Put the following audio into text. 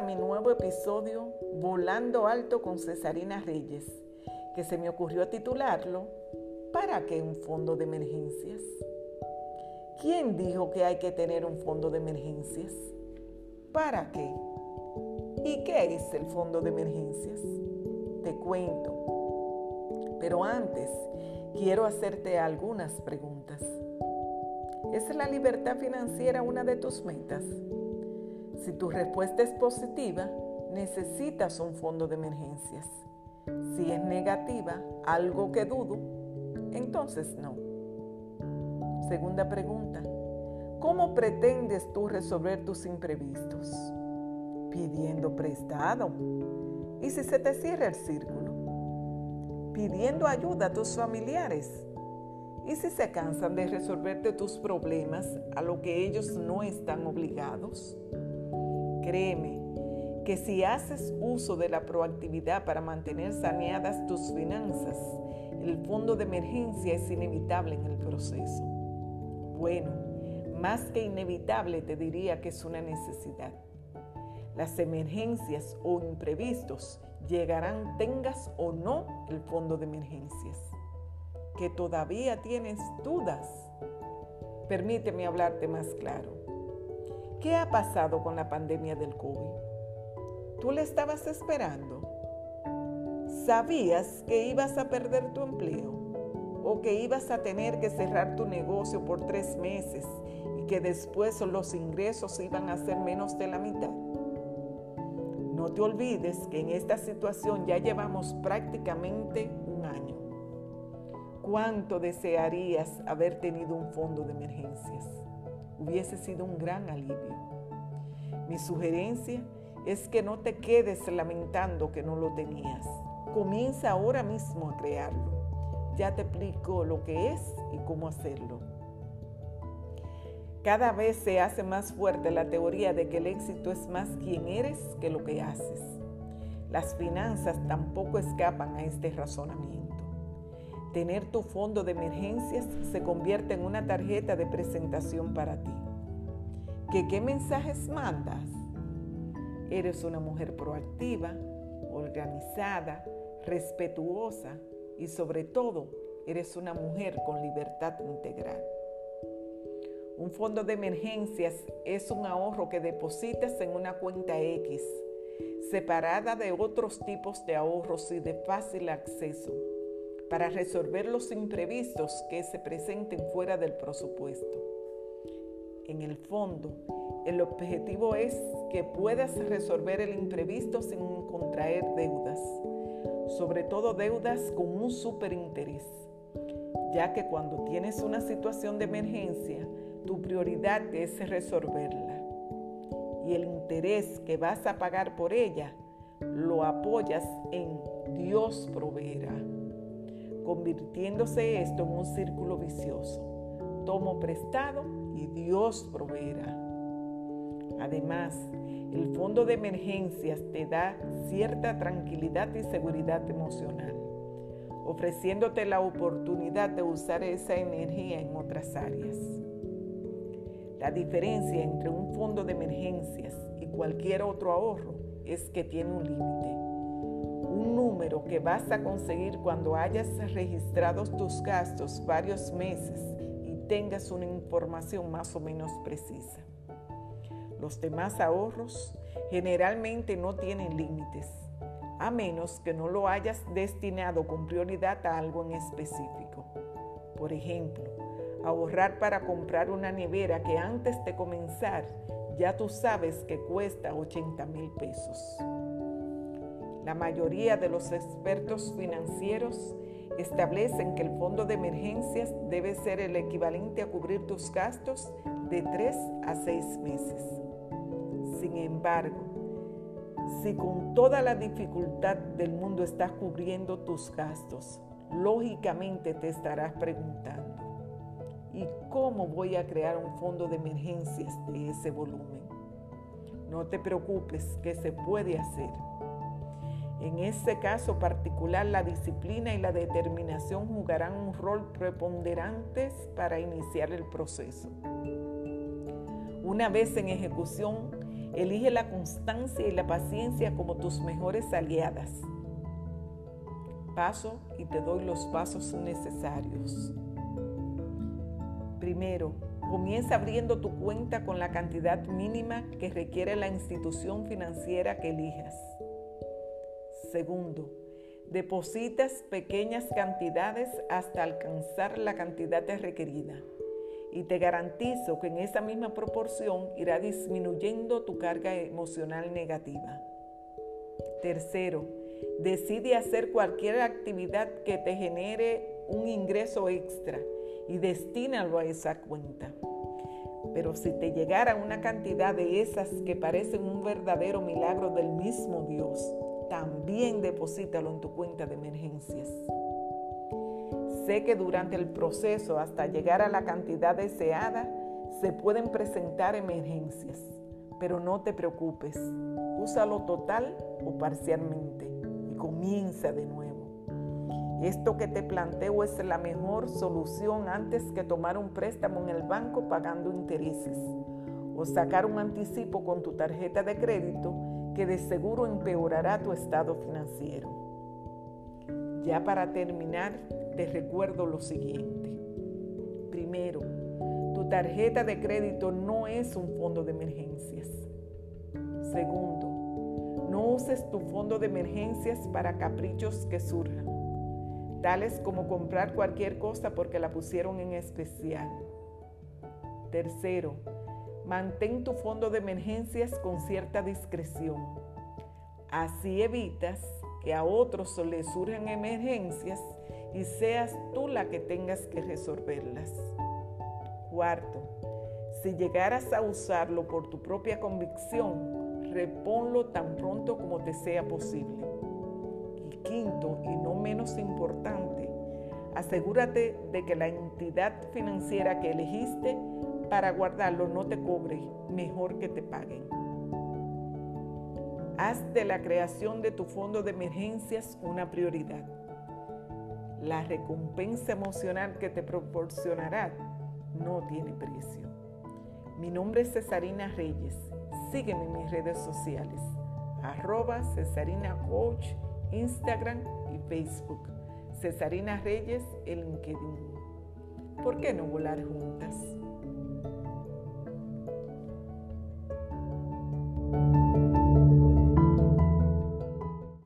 a mi nuevo episodio Volando Alto con Cesarina Reyes, que se me ocurrió titularlo ¿Para qué un fondo de emergencias? ¿Quién dijo que hay que tener un fondo de emergencias? ¿Para qué? ¿Y qué es el fondo de emergencias? Te cuento. Pero antes, quiero hacerte algunas preguntas. ¿Es la libertad financiera una de tus metas? Si tu respuesta es positiva, necesitas un fondo de emergencias. Si es negativa, algo que dudo, entonces no. Segunda pregunta. ¿Cómo pretendes tú resolver tus imprevistos? Pidiendo prestado. ¿Y si se te cierra el círculo? Pidiendo ayuda a tus familiares ¿Y si se cansan de resolverte tus problemas a lo que ellos no están obligados? Créeme que si haces uso de la proactividad para mantener saneadas tus finanzas, el fondo de emergencia es inevitable en el proceso. Bueno, más que inevitable te diría que es una necesidad. Las emergencias o imprevistos llegarán tengas o no el fondo de emergencias que todavía tienes dudas, permíteme hablarte más claro. ¿Qué ha pasado con la pandemia del COVID? ¿Tú le estabas esperando? ¿Sabías que ibas a perder tu empleo? ¿O que ibas a tener que cerrar tu negocio por tres meses y que después los ingresos iban a ser menos de la mitad? No te olvides que en esta situación ya llevamos prácticamente un año. ¿Cuánto desearías haber tenido un fondo de emergencias? Hubiese sido un gran alivio. Mi sugerencia es que no te quedes lamentando que no lo tenías. Comienza ahora mismo a crearlo. Ya te explico lo que es y cómo hacerlo. Cada vez se hace más fuerte la teoría de que el éxito es más quien eres que lo que haces. Las finanzas tampoco escapan a este razonamiento. Tener tu fondo de emergencias se convierte en una tarjeta de presentación para ti. ¿Que qué mensajes mandas? Eres una mujer proactiva, organizada, respetuosa y sobre todo eres una mujer con libertad integral. Un fondo de emergencias es un ahorro que depositas en una cuenta X, separada de otros tipos de ahorros y de fácil acceso para resolver los imprevistos que se presenten fuera del presupuesto. En el fondo, el objetivo es que puedas resolver el imprevisto sin contraer deudas, sobre todo deudas con un superinterés, ya que cuando tienes una situación de emergencia, tu prioridad es resolverla y el interés que vas a pagar por ella lo apoyas en Dios proveerá convirtiéndose esto en un círculo vicioso. Tomo prestado y Dios proveerá. Además, el fondo de emergencias te da cierta tranquilidad y seguridad emocional, ofreciéndote la oportunidad de usar esa energía en otras áreas. La diferencia entre un fondo de emergencias y cualquier otro ahorro es que tiene un límite número que vas a conseguir cuando hayas registrado tus gastos varios meses y tengas una información más o menos precisa. Los demás ahorros generalmente no tienen límites, a menos que no lo hayas destinado con prioridad a algo en específico. Por ejemplo, ahorrar para comprar una nevera que antes de comenzar ya tú sabes que cuesta 80 mil pesos. La mayoría de los expertos financieros establecen que el fondo de emergencias debe ser el equivalente a cubrir tus gastos de 3 a 6 meses. Sin embargo, si con toda la dificultad del mundo estás cubriendo tus gastos, lógicamente te estarás preguntando, ¿y cómo voy a crear un fondo de emergencias de ese volumen? No te preocupes, que se puede hacer. En ese caso particular, la disciplina y la determinación jugarán un rol preponderante para iniciar el proceso. Una vez en ejecución, Elige la constancia y la paciencia como tus mejores aliadas. Paso y te doy los pasos necesarios. Primero, comienza abriendo tu cuenta con la cantidad mínima que requiere la institución financiera que elijas. Segundo, depositas pequeñas cantidades hasta alcanzar la cantidad requerida y te garantizo que en esa misma proporción irá disminuyendo tu carga emocional negativa. Tercero, decide hacer cualquier actividad que te genere un ingreso extra y destínalo a esa cuenta. Pero si te llegara una cantidad de esas que parecen un verdadero milagro del mismo Dios, también deposítalo en tu cuenta de emergencias. Sé que durante el proceso hasta llegar a la cantidad deseada se pueden presentar emergencias, pero no te preocupes, úsalo total o parcialmente y comienza de nuevo. Esto que te planteo es la mejor solución antes que tomar un préstamo en el banco pagando intereses o sacar un anticipo con tu tarjeta de crédito que de seguro empeorará tu estado financiero. Ya para terminar, te recuerdo lo siguiente. Primero, tu tarjeta de crédito no es un fondo de emergencias. Segundo, no uses tu fondo de emergencias para caprichos que surjan, tales como comprar cualquier cosa porque la pusieron en especial. Tercero, mantén tu fondo de emergencias con cierta discreción. Así evitas que a otros les surjan emergencias y seas tú la que tengas que resolverlas. Cuarto, si llegaras a usarlo por tu propia convicción, reponlo tan pronto como te sea posible. Y quinto, y no menos importante, asegúrate de que la entidad financiera que elegiste para guardarlo no te cobre, mejor que te paguen. Haz de la creación de tu fondo de emergencias una prioridad la recompensa emocional que te proporcionará no tiene precio. Mi nombre es Cesarina Reyes. Sígueme en mis redes sociales. Arroba Cesarina Coach, Instagram y Facebook. Cesarina Reyes, el LinkedIn. ¿Por qué no volar juntas?